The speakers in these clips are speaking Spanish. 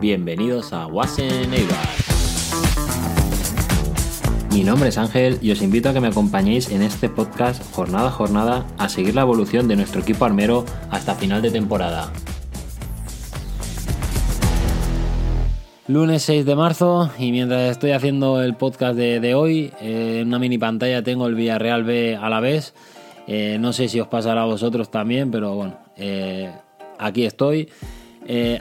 Bienvenidos a Wasen. Mi nombre es Ángel y os invito a que me acompañéis en este podcast jornada a jornada a seguir la evolución de nuestro equipo armero hasta final de temporada. Lunes 6 de marzo y mientras estoy haciendo el podcast de, hoy, eh, en una mini pantalla tengo el Villarreal B a la vez. Eh, no sé si os pasará a vosotros también, pero bueno, eh, aquí estoy.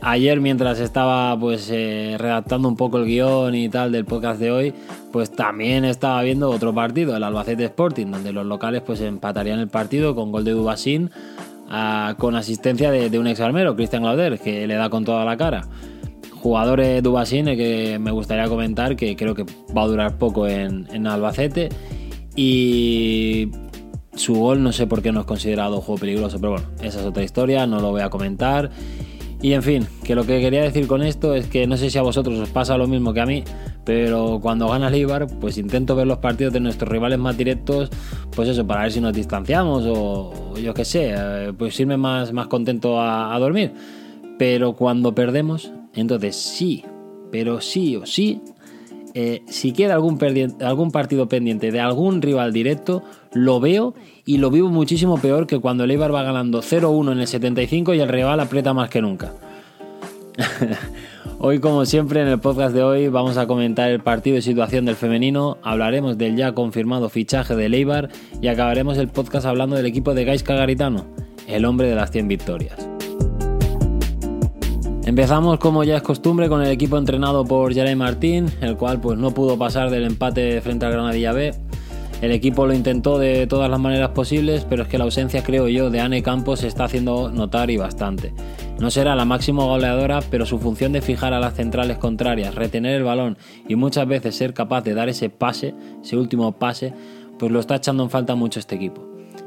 ayer mientras estaba pues redactando un poco el guion y tal del podcast de hoy, pues también estaba viendo otro partido, el Albacete Sporting, donde los locales pues empatarían el partido con gol de Dubasín con asistencia de, de un ex armero, Cristian Lauder, que le da con toda la cara jugadores Dubasine que me gustaría comentar, que creo que va a durar poco en, Albacete. Y su gol no sé por qué no es considerado juego peligroso, pero bueno, esa es otra historia, no lo voy a comentar. Y en fin, que lo que quería decir con esto es que no sé si a vosotros os pasa lo mismo que a mí, pero cuando gana el Ibar, pues intento ver los partidos de nuestros rivales más directos, pues eso, para ver si nos distanciamos o, yo qué sé, eh, pues irme más, más contento a dormir. Pero cuando perdemos, entonces sí, pero sí o sí, eh, si queda algún, partido pendiente de algún rival directo, lo veo y lo vivo muchísimo peor que cuando el Eibar va ganando 0-1 en el 75 y el rival aprieta más que nunca. hoy, como siempre, en el podcast de hoy vamos a comentar el partido y situación del femenino, hablaremos del ya confirmado fichaje del Eibar y acabaremos el podcast hablando del equipo de Gaisca Garitano, el hombre de las 100 victorias. Empezamos como ya es costumbre con el equipo entrenado por Jeremy Martín, el cual pues no pudo pasar del empate frente al Granadilla B. El equipo lo intentó de todas las maneras posibles, pero es que la ausencia, creo yo, de Anne Campos se está haciendo notar y bastante. No será la máxima goleadora, pero su función de fijar a las centrales contrarias, retener el balón y muchas veces ser capaz de dar ese pase, ese último pase, pues lo está echando en falta mucho este equipo.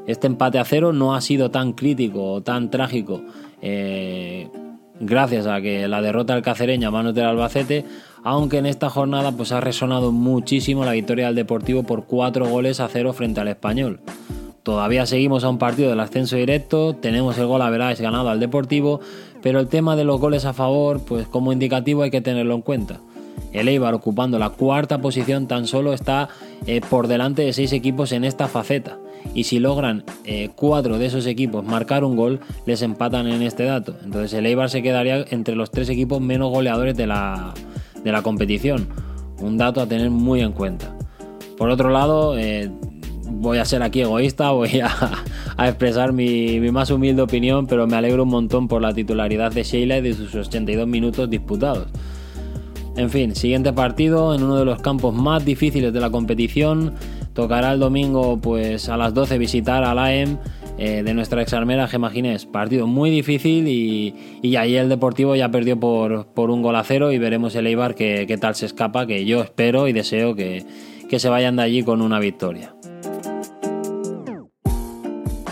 Este empate a cero no ha sido tan crítico o tan trágico eh, gracias a que la derrota del cacereño a manos del Albacete, aunque en esta jornada pues ha resonado muchísimo la victoria del Deportivo por 4 goles a 0 frente al Español. Todavía seguimos a un partido del ascenso directo, tenemos el gol a veráis ganado al Deportivo, pero el tema de los goles a favor, pues como indicativo hay que tenerlo en cuenta. El Eibar ocupando la cuarta posición tan solo está eh, por delante de seis equipos en esta faceta y si logran eh, cuatro de esos equipos marcar un gol, les empatan en este dato. Entonces el Eibar se quedaría entre los tres equipos menos goleadores de la, competición. Un dato a tener muy en cuenta. Por otro lado, eh, voy a ser aquí egoísta, voy a, expresar mi, mi, más humilde opinión, pero me alegro un montón por la titularidad de Sheila y de sus 82 minutos disputados. En fin, siguiente partido en uno de los campos más difíciles de la competición. Tocará el domingo pues a las 12 visitar al AEM eh, de nuestra exarmera Gema Ginés. Partido muy difícil y, y ahí el Deportivo ya perdió por, por, un gol a cero y veremos el Eibar qué, qué tal se escapa, que yo espero y deseo que, que se vayan de allí con una victoria.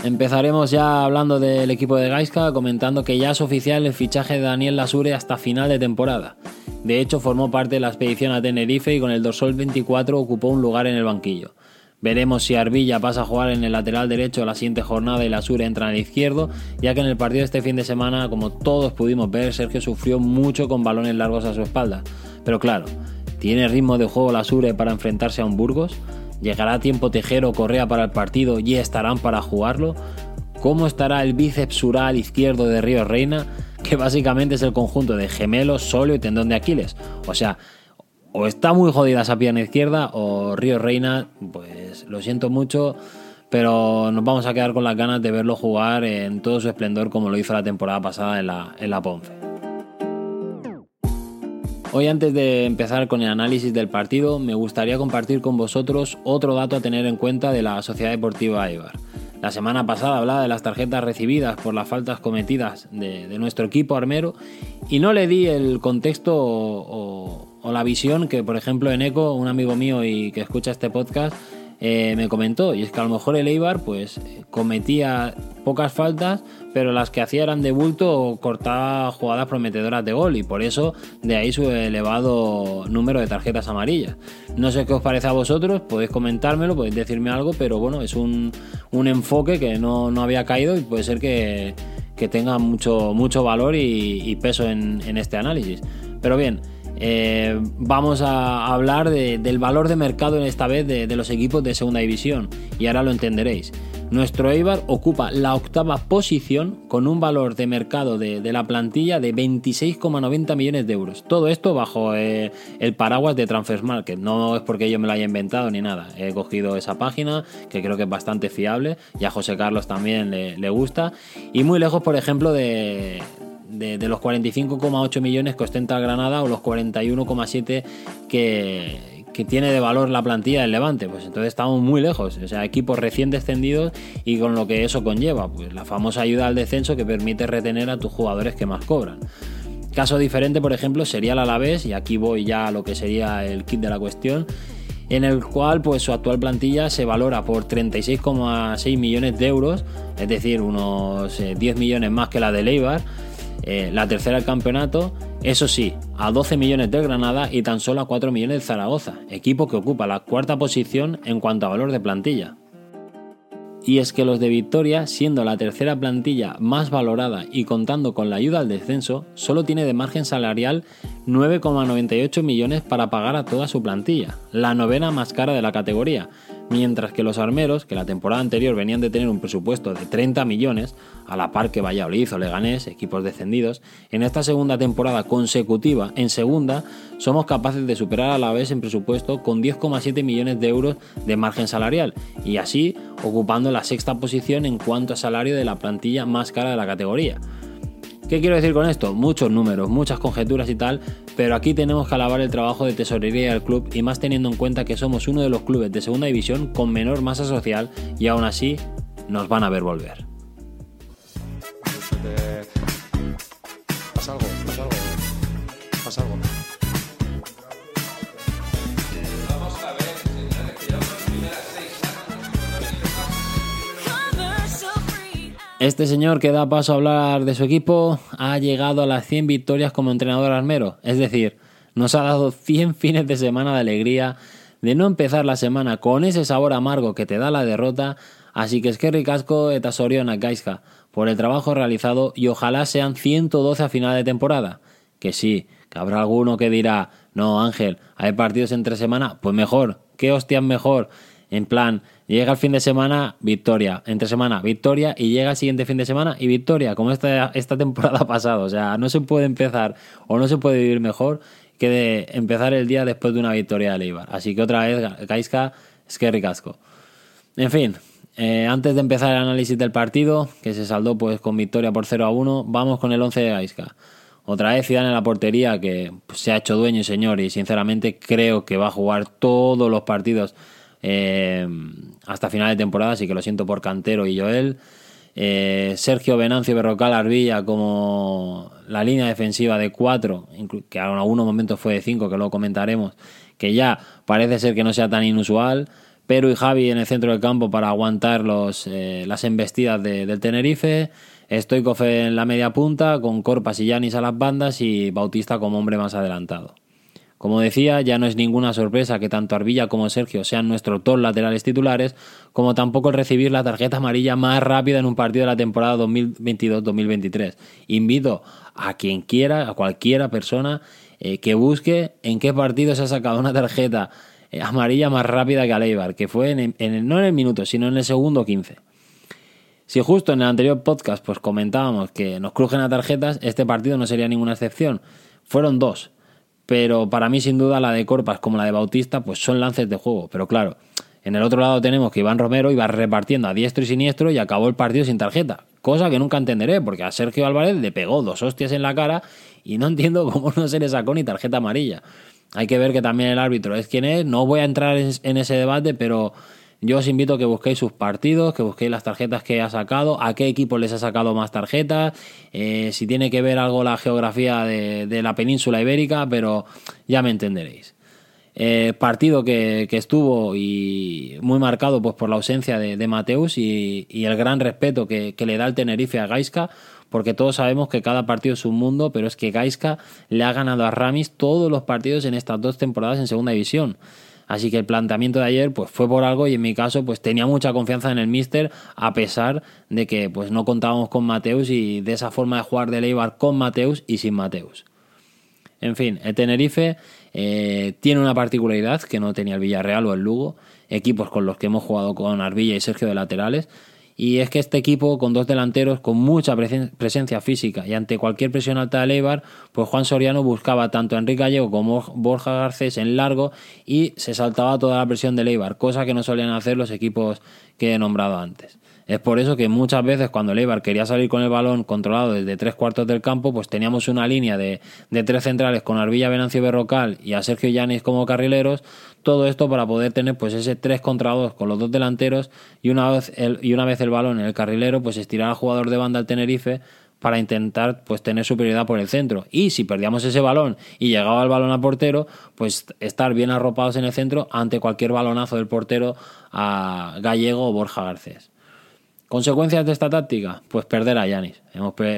Empezaremos ya hablando del equipo de Gaisca, comentando que ya es oficial el fichaje de Daniel Lasure hasta final de temporada. De hecho, formó parte de la expedición a Tenerife y con el dorsal 24 ocupó un lugar en el banquillo. Veremos si Arbilla pasa a jugar en el lateral derecho la siguiente jornada y la Sur entra en el izquierdo, ya que en el partido de este fin de semana, como todos pudimos ver, Sergio sufrió mucho con balones largos a su espalda. Pero claro, ¿tiene río de juego la Sure para enfrentarse a un Burgos? ¿Llegará a tiempo Tejero Correa para el partido y estarán para jugarlo? ¿Cómo estará el bíceps sural izquierdo de Río Reina? Que básicamente es el conjunto de gemelos, solio y tendón de Aquiles. O sea, o está muy jodida esa pierna izquierda o Río Reina, pues lo siento mucho, pero nos vamos a quedar con las ganas de verlo jugar en todo su esplendor como lo hizo la temporada pasada en la, en la Ponce. Hoy antes de empezar con el análisis del partido, me gustaría compartir con vosotros otro dato a tener en cuenta de la Sociedad Deportiva Eibar. La semana pasada hablaba de las tarjetas recibidas por las faltas cometidas de, nuestro equipo armero y no le di el contexto o, la visión que, por ejemplo, en Eco, un amigo mío y que escucha este podcast, eh, me comentó, y es que a lo mejor el Eibar pues cometía pocas faltas, pero las que hacía eran de bulto o cortaba jugadas prometedoras de gol, y por eso de ahí su elevado número de tarjetas amarillas. No sé qué os parece a vosotros, podéis comentármelo, podéis decirme algo, pero bueno, es un, enfoque que no, había caído y puede ser que, tenga mucho, mucho valor y, peso en este análisis. Pero bien, eh, vamos a hablar del valor de mercado en esta vez de, los equipos de segunda división y ahora lo entenderéis. Nuestro Eibar ocupa la octava posición con un valor de mercado de, la plantilla de 26,90 millones de euros. Todo esto bajo eh, el paraguas de Transfermarket. No es porque yo me lo haya inventado ni nada. He cogido esa página que creo que es bastante fiable y a José Carlos también le gusta. Y muy lejos, por ejemplo, de, de, los 45,8 millones que ostenta Granada o los 41,7 que, que tiene de valor la plantilla del Levante. Pues entonces estamos muy lejos. O sea, equipos recién descendidos y con lo que eso conlleva. Pues la famosa ayuda al descenso que permite retener a tus jugadores que más cobran. Caso diferente, por ejemplo, sería el Alavés, y aquí voy ya a lo que sería el kit de la cuestión, en el cual pues su actual plantilla se valora por 36,6 millones de euros, es decir, unos 10 eh, millones más que la de Leibar eh, la tercera del campeonato, eso sí, a 12 millones del Granada y tan solo a 4 millones de Zaragoza, equipo que ocupa la cuarta posición en cuanto a valor de plantilla. Y es que los de Victoria, siendo la tercera plantilla más valorada y contando con la ayuda al descenso, solo tiene de margen salarial 9,98 millones para pagar a toda su plantilla, la novena más cara de la categoría, mientras que los armeros, que la temporada anterior venían de tener un presupuesto de 30 millones, a la par que Valladolid o Leganés, equipos descendidos, en esta segunda temporada consecutiva, en segunda, somos capaces de superar a la vez en presupuesto con 10,7 millones de euros de margen salarial, y así ocupando la sexta posición en cuanto a salario de la plantilla más cara de la categoría. ¿Qué quiero decir con esto? Muchos números, muchas conjeturas y tal, pero aquí tenemos que alabar el trabajo de tesorería del club y más teniendo en cuenta que somos uno de los clubes de segunda división con menor masa social y aún así nos van a ver volver. Este señor que da paso a hablar de su equipo ha llegado a las 100 victorias como entrenador armero, es decir, nos ha dado 100 fines de semana de alegría, de no empezar la semana con ese sabor amargo que te da la derrota, así que es que ricasco eta a Gaisca por el trabajo realizado y ojalá sean 112 a final de temporada. Que sí, que habrá alguno que dirá, no Ángel, hay partidos entre semana, pues mejor, qué hostias mejor, en plan, Llega el fin de semana, victoria. Entre semana, victoria. Y llega el siguiente fin de semana y victoria, como esta, esta temporada pasada. O sea, no se puede empezar o no se puede vivir mejor que de empezar el día después de una victoria de Leibar. Así que otra vez, Kaiska, es que ricasco. En fin, eh, antes de empezar el análisis del partido, que se saldó pues con victoria por 0 a 1, vamos con el 11 de Gaiska. Otra vez Zidane en la portería que pues, se ha hecho dueño y señor y sinceramente creo que va a jugar todos los partidos eh, hasta final de temporada, así que lo siento por Cantero y Joel. Eh, Sergio Venancio Berrocal Arbilla como la línea defensiva de 4, que en algunos momentos fue de 5, que luego comentaremos, que ya parece ser que no sea tan inusual. Pero y Javi en el centro del campo para aguantar los, eh, las embestidas del Tenerife. Stoikov en la media punta, con Corpas y Yanis a las bandas y Bautista como hombre más adelantado. Como decía, ya no es ninguna sorpresa que tanto Arbilla como Sergio sean nuestros dos laterales titulares, como tampoco el recibir la tarjeta amarilla más rápida en un partido de la temporada 2022-2023. Invito a quien quiera, a cualquiera persona, eh, que busque en qué partido se ha sacado una tarjeta eh, amarilla más rápida que a que fue en, en no en el minuto, sino en el segundo 15. Si justo en el anterior podcast pues comentábamos que nos crujen a tarjetas, este partido no sería ninguna excepción. Fueron dos pero para mí sin duda la de Corpas como la de Bautista pues son lances de juego, pero claro, en el otro lado tenemos que Iván Romero iba repartiendo a diestro y siniestro y acabó el partido sin tarjeta, cosa que nunca entenderé porque a Sergio Álvarez le pegó dos hostias en la cara y no entiendo cómo no se le sacó ni tarjeta amarilla. Hay que ver que también el árbitro es quien es, no voy a entrar en ese debate, pero yo os invito a que busquéis sus partidos, que busquéis las tarjetas que ha sacado, a qué equipo les ha sacado más tarjetas, eh, si tiene que ver algo la geografía de, la península ibérica, pero ya me entenderéis. Eh, partido que, estuvo y muy marcado pues, por la ausencia de, Mateus y, el gran respeto que, le da el Tenerife a Gaisca, porque todos sabemos que cada partido es un mundo, pero es que Gaisca le ha ganado a Ramis todos los partidos en estas dos temporadas en segunda división. Así que el planteamiento de ayer pues fue por algo y en mi caso pues tenía mucha confianza en el míster a pesar de que pues no contábamos con Mateus y de esa forma de jugar de Leibar con Mateus y sin Mateus. En fin, el Tenerife eh, tiene una particularidad que no tenía el Villarreal o el Lugo, equipos con los que hemos jugado con Arbilla y Sergio de laterales, y es que este equipo, con dos delanteros, con mucha presencia física y ante cualquier presión alta de Leibar, pues Juan Soriano buscaba tanto a Enrique Gallego como Borja Garcés en largo y se saltaba toda la presión de Leibar, cosa que no solían hacer los equipos que he nombrado antes. Es por eso que muchas veces cuando Leibar quería salir con el balón controlado desde tres cuartos del campo, pues teníamos una línea de, tres centrales con Arbilla, Venancio Berrocal y a Sergio Yanis como carrileros, todo esto para poder tener pues ese 3 contra 2 con los dos delanteros y una vez el, y una vez el balón en el carrilero, pues estirar al jugador de banda al Tenerife para intentar pues tener superioridad por el centro. Y si perdíamos ese balón y llegaba el balón al portero, pues estar bien arropados en el centro ante cualquier balonazo del portero a Gallego o Borja Garcés. ¿Consecuencias de esta táctica? Pues perder a Yanis.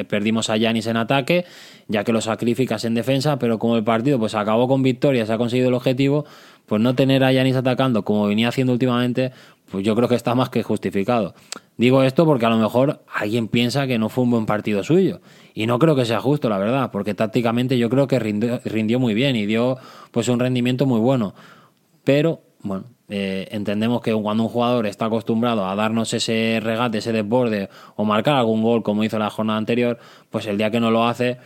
Perdimos a Yanis en ataque, ya que lo sacrificas en defensa, pero como el partido pues acabó con victoria, se ha conseguido el objetivo, pues no tener a Yanis atacando como venía haciendo últimamente, pues yo creo que está más que justificado. Digo esto porque a lo mejor alguien piensa que no fue un buen partido suyo. Y no creo que sea justo, la verdad, porque tácticamente yo creo que rindió, rindió muy bien y dio pues un rendimiento muy bueno. Pero, bueno, eh, entendemos que cuando un jugador está acostumbrado a darnos ese regate, ese desborde o marcar algún gol como hizo la jornada anterior, pues el día que no lo hace,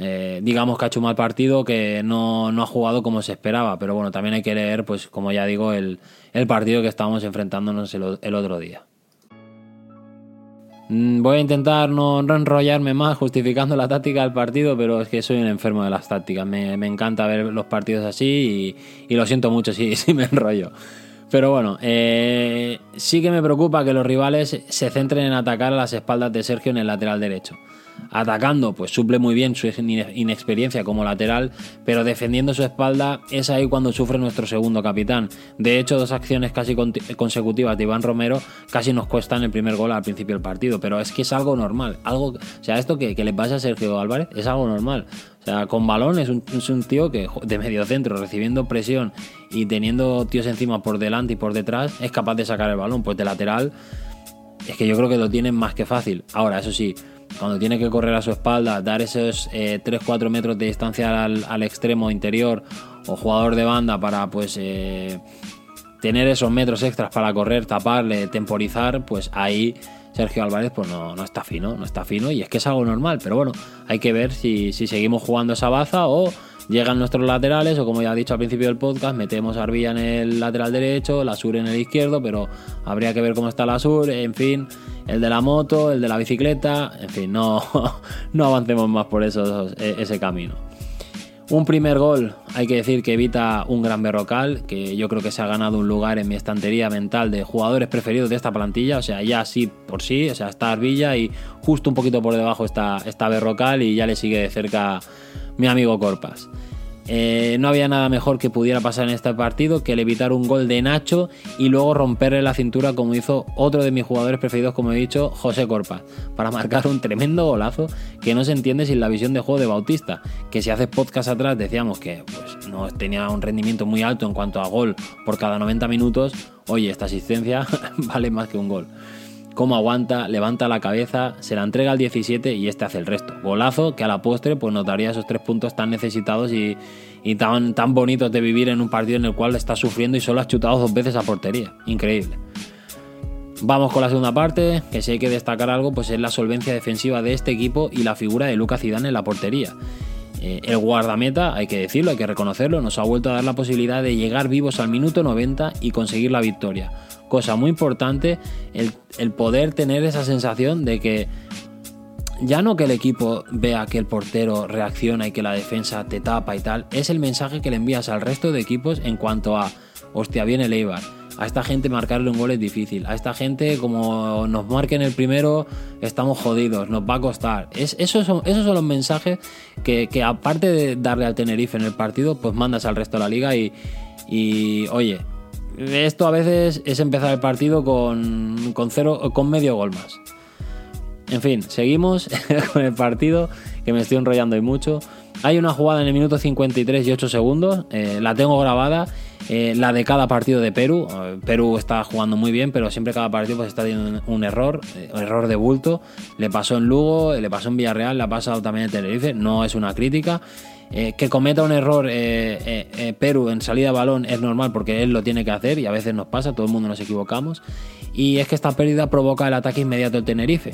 eh, digamos que ha hecho un mal partido, que no, ha jugado como se esperaba. Pero bueno, también hay que leer, pues como ya digo, el, partido que estábamos enfrentándonos el, otro día. Mm, voy a intentar no, enrollarme más justificando la táctica del partido, pero es que soy un enfermo de las tácticas. Me, encanta ver los partidos así y, lo siento mucho si me enrollo. Pero bueno, eh, sí que me preocupa que los rivales se centren en atacar a las espaldas de Sergio en el lateral derecho. Atacando, pues suple muy bien su inexperiencia como lateral, pero defendiendo su espalda es ahí cuando sufre nuestro segundo capitán. De hecho, dos acciones casi consecutivas de Iván Romero casi nos cuestan el primer gol al principio del partido, pero es que es algo normal. Algo, o sea, esto que, le pasa a Sergio Álvarez es algo normal. O sea, con balón es un, es un tío que de medio centro, recibiendo presión y teniendo tíos encima por delante y por detrás, es capaz de sacar el balón. Pues de lateral, es que yo creo que lo tiene más que fácil. Ahora, eso sí, cuando tiene que correr a su espalda, dar esos 3-4 eh, metros de distancia al, extremo interior o jugador de banda para pues eh, tener esos metros extras para correr, taparle, temporizar, pues ahí Sergio Álvarez pues no, no, está fino, no está fino y es que es algo normal, pero bueno, hay que ver si, si seguimos jugando esa baza o llegan nuestros laterales o como ya he dicho al principio del podcast, metemos a Arbilla en el lateral derecho, la Sur en el izquierdo, pero habría que ver cómo está la Sur, en fin, el de la moto, el de la bicicleta, en fin, no, no avancemos más por e, ese camino. Un primer gol, hay que decir que evita un gran berrocal, que yo creo que se ha ganado un lugar en mi estantería mental de jugadores preferidos de esta plantilla, o sea, ya sí por sí, o sea, está Arbilla y justo un poquito por debajo está, está berrocal y ya le sigue de cerca mi amigo Corpas. Eh, no había nada mejor que pudiera pasar en este partido que el evitar un gol de Nacho y luego romperle la cintura como hizo otro de mis jugadores preferidos, como he dicho, José Corpas, para marcar un tremendo golazo que no se entiende sin la visión de juego de Bautista, que si hace podcast atrás decíamos que pues, no tenía un rendimiento muy alto en cuanto a gol por cada 90 minutos, oye, esta asistencia vale más que un gol cómo aguanta, levanta la cabeza, se la entrega al 17 y este hace el resto. Golazo que a la postre pues notaría esos tres puntos tan necesitados y, tan, tan bonitos de vivir en un partido en el cual estás sufriendo y solo has chutado dos veces a portería. Increíble. Vamos con la segunda parte, que si hay que destacar algo, pues es la solvencia defensiva de este equipo y la figura de Lucas Zidane en la portería. Eh, el guardameta, hay que decirlo, hay que reconocerlo, nos ha vuelto a dar la posibilidad de llegar vivos al minuto 90 y conseguir la victoria cosa muy importante, el, poder tener esa sensación de que ya no que el equipo vea que el portero reacciona y que la defensa te tapa y tal, es el mensaje que le envías al resto de equipos en cuanto a, hostia, viene el Eibar. A esta gente marcarle un gol es difícil. A esta gente, como nos marquen el primero, estamos jodidos, nos va a costar. Es, esos, son, esos son los mensajes que, aparte de darle al Tenerife en el partido, pues mandas al resto de la liga y, Y oye, esto a veces es empezar el partido con, con, cero, con medio gol más. En fin, seguimos con el partido, que me estoy enrollando y mucho. Hay una jugada en el minuto 53 y 8 segundos, eh, la tengo grabada, eh, la de cada partido de Perú. Eh, Perú está jugando muy bien, pero siempre cada partido pues, está teniendo un error, un error de bulto. Le pasó en Lugo, le pasó en Villarreal, le ha pasado también en Tenerife, no es una crítica. Que cometa un error Perú en salida de balón es normal porque él lo tiene que hacer y a veces nos pasa, todo el mundo nos equivocamos. Y es que esta pérdida provoca el ataque inmediato del Tenerife.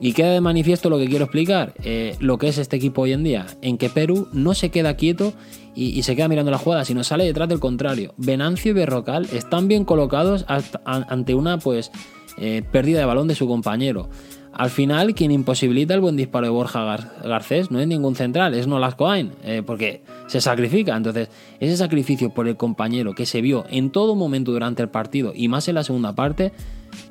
Y queda de manifiesto lo que quiero explicar, eh, lo que es este equipo hoy en día, en que Perú no se queda quieto y, se queda mirando la jugada, sino sale detrás del contrario. Venancio y Berrocal están bien colocados ante una pues eh, pérdida de balón de su compañero. Al final, quien imposibilita el buen disparo de Borja Garcés no es ningún central, es Nolasco eh, porque se sacrifica. Entonces, ese sacrificio por el compañero que se vio en todo momento durante el partido y más en la segunda parte,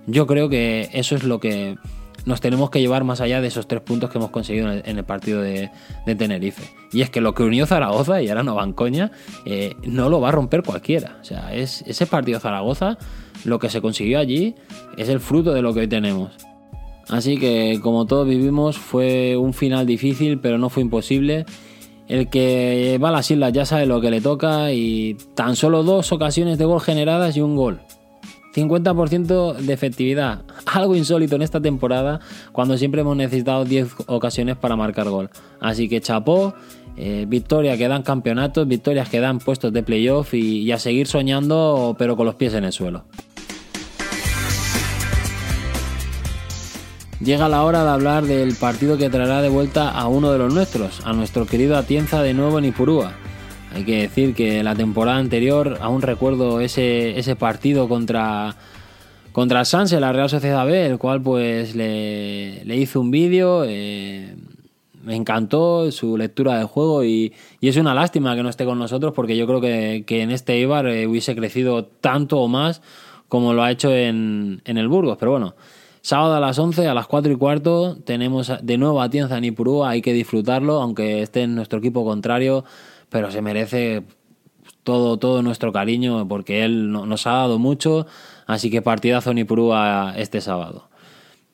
yo creo que eso es lo que nos tenemos que llevar más allá de esos tres puntos que hemos conseguido en el, partido de, Tenerife. Y es que lo que unió Zaragoza, y ahora no van coña, eh, no lo va a romper cualquiera. O sea, es, ese partido Zaragoza, lo que se consiguió allí, es el fruto de lo que hoy tenemos. Así que, como todos vivimos, fue un final difícil, pero no fue imposible. El que va a las islas ya sabe lo que le toca y tan solo dos ocasiones de gol generadas y un gol. 50% de efectividad, algo insólito en esta temporada cuando siempre hemos necesitado 10 ocasiones para marcar gol. Así que chapó, eh, victorias que dan campeonatos, victorias que dan puestos de playoff y, a seguir soñando pero con los pies en el suelo. Llega la hora de hablar del partido que traerá de vuelta a uno de los nuestros, a nuestro querido Atienza de nuevo en Ipurúa. Hay que decir que la temporada anterior aún recuerdo ese, ese partido contra, contra el Sanse, la Real Sociedad B, el cual pues le, le hizo un vídeo. Eh, me encantó su lectura del juego y, es una lástima que no esté con nosotros porque yo creo que, en este Ibar eh, hubiese crecido tanto o más como lo ha hecho en, en, el Burgos. Pero bueno, sábado a las 11, a las 4 y cuarto, tenemos de nuevo a Tienza en Ipurúa, hay que disfrutarlo, aunque esté en nuestro equipo contrario pero se merece todo, todo nuestro cariño porque él nos ha dado mucho, así que partidazo ni Purúa este sábado.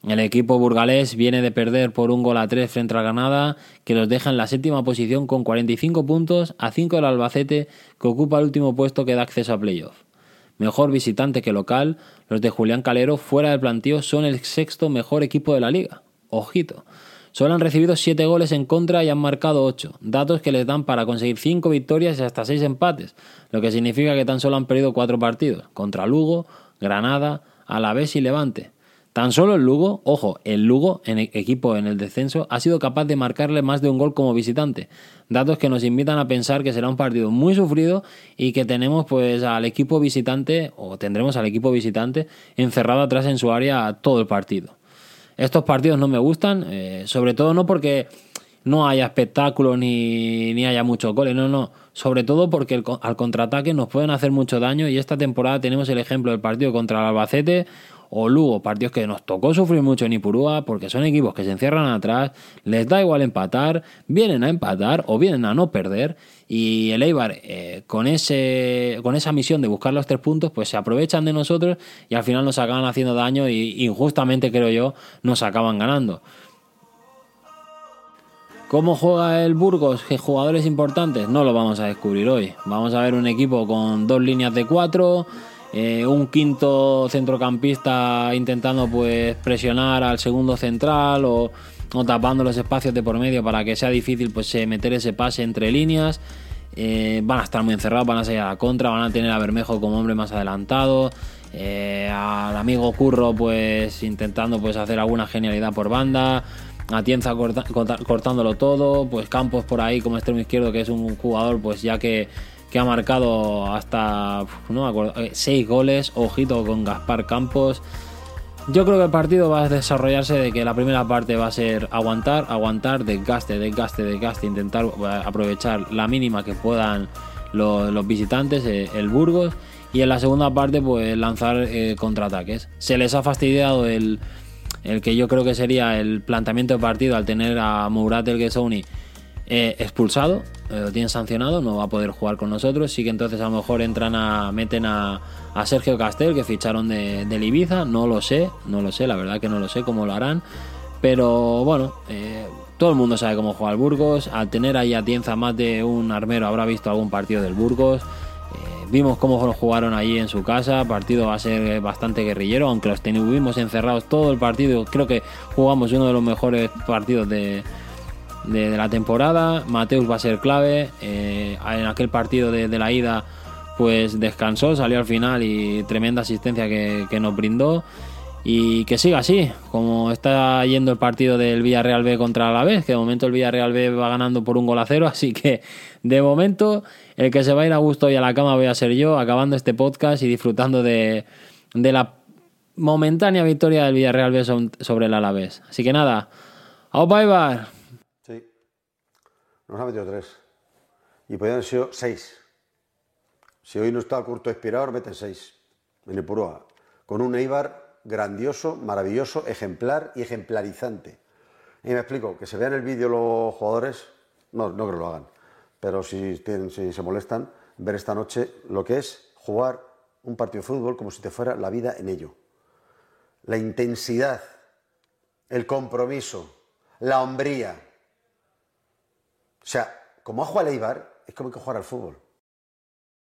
El equipo burgalés viene de perder por un gol a 3 frente a Granada, que los deja en la séptima posición con 45 puntos a 5 del Albacete, que ocupa el último puesto que da acceso a playoff. Mejor visitante que local, los de Julián Calero fuera del plantío son el sexto mejor equipo de la liga. Ojito. Solo han recibido 7 goles en contra y han marcado 8, datos que les dan para conseguir 5 victorias y hasta 6 empates, lo que significa que tan solo han perdido 4 partidos, contra Lugo, Granada, Alavés y Levante. Tan solo el Lugo, ojo, el Lugo, en e-, equipo en el descenso, ha sido capaz de marcarle más de un gol como visitante. Datos que nos invitan a pensar que será un partido muy sufrido y que tenemos pues al equipo visitante, o tendremos al equipo visitante, encerrado atrás en su área todo el partido. Estos partidos no me gustan, eh, sobre todo no porque no haya espectáculo ni, ni haya muchos goles, no, no. Sobre todo porque al contraataque nos pueden hacer mucho daño y esta temporada tenemos el ejemplo del partido contra el Albacete o Lugo, partidos que nos tocó sufrir mucho en Ipurúa porque son equipos que se encierran atrás, les da igual empatar, vienen a empatar o vienen a no perder y el Eibar eh, con, ese, con esa misión de buscar los tres puntos pues se aprovechan de nosotros y al final nos acaban haciendo daño y injustamente creo yo nos acaban ganando. ¿Cómo juega el Burgos? ¿Qué jugadores importantes? No lo vamos a descubrir hoy. Vamos a ver un equipo con dos líneas de cuatro, eh, un quinto centrocampista intentando pues presionar al segundo central o, tapando los espacios de por medio para que sea difícil pues eh, meter ese pase entre líneas. Eh, van a estar muy encerrados, van a salir a la contra, van a tener a Bermejo como hombre más adelantado. al amigo Curro pues intentando pues hacer alguna genialidad por banda. Atienza cortándolo todo, pues Campos por ahí como extremo izquierdo que es un jugador pues ya que que ha marcado hasta no me acuerdo, eh, seis goles, ojito con Gaspar Campos. Yo creo que el partido va a desarrollarse de que la primera parte va a ser aguantar, aguantar, desgaste, desgaste, desgaste, intentar eh, aprovechar la mínima que puedan los, visitantes, eh, el Burgos, y en la segunda parte pues lanzar contraataques. Se les ha fastidiado el, el, que yo creo que sería el planteamiento de partido al tener a Murat el Gessouni eh, expulsado, eh, lo tienen sancionado, no va a poder jugar con nosotros. Sí que entonces a lo mejor entran a. meten a, Sergio Castel, que ficharon de, Ibiza, no lo sé, no lo sé, la verdad que no lo sé cómo lo harán. Pero bueno, eh, todo el mundo sabe cómo juega el Burgos. Al tener ahí a Tienza más de un armero, habrá visto algún partido del Burgos. vimos cómo jugaron allí en su casa. Partido va a ser bastante guerrillero, aunque los tuvimos encerrados todo el partido. Creo que jugamos uno de los mejores partidos de, de, la temporada. Mateus va a ser clave. Eh, en aquel partido de, la ida, pues descansó, salió al final y tremenda asistencia que, nos brindó. Y que siga así, como está yendo el partido del Villarreal B contra la vez, que de momento el Villarreal B va ganando por un gol a cero, así que de momento el que se va a ir a gusto y a la cama voy a ser yo, acabando este podcast y disfrutando de, de la momentánea victoria del Villarreal B sobre el Alavés. Así que nada, ¡au bye bye! Nos ha metido tres. Y podrían haber sido seis. Si hoy no está curto expirador, meten seis. En el Puroa. Con un Eibar grandioso, maravilloso, ejemplar y ejemplarizante. Y me explico, que se vean el vídeo los jugadores, no, no creo que lo hagan, pero si, si se molestan, ver esta noche lo que es jugar un partido de fútbol como si te fuera la vida en ello. La intensidad, el compromiso, la hombría, o sea, como ha jugado el Eibar, es como que jugar al fútbol.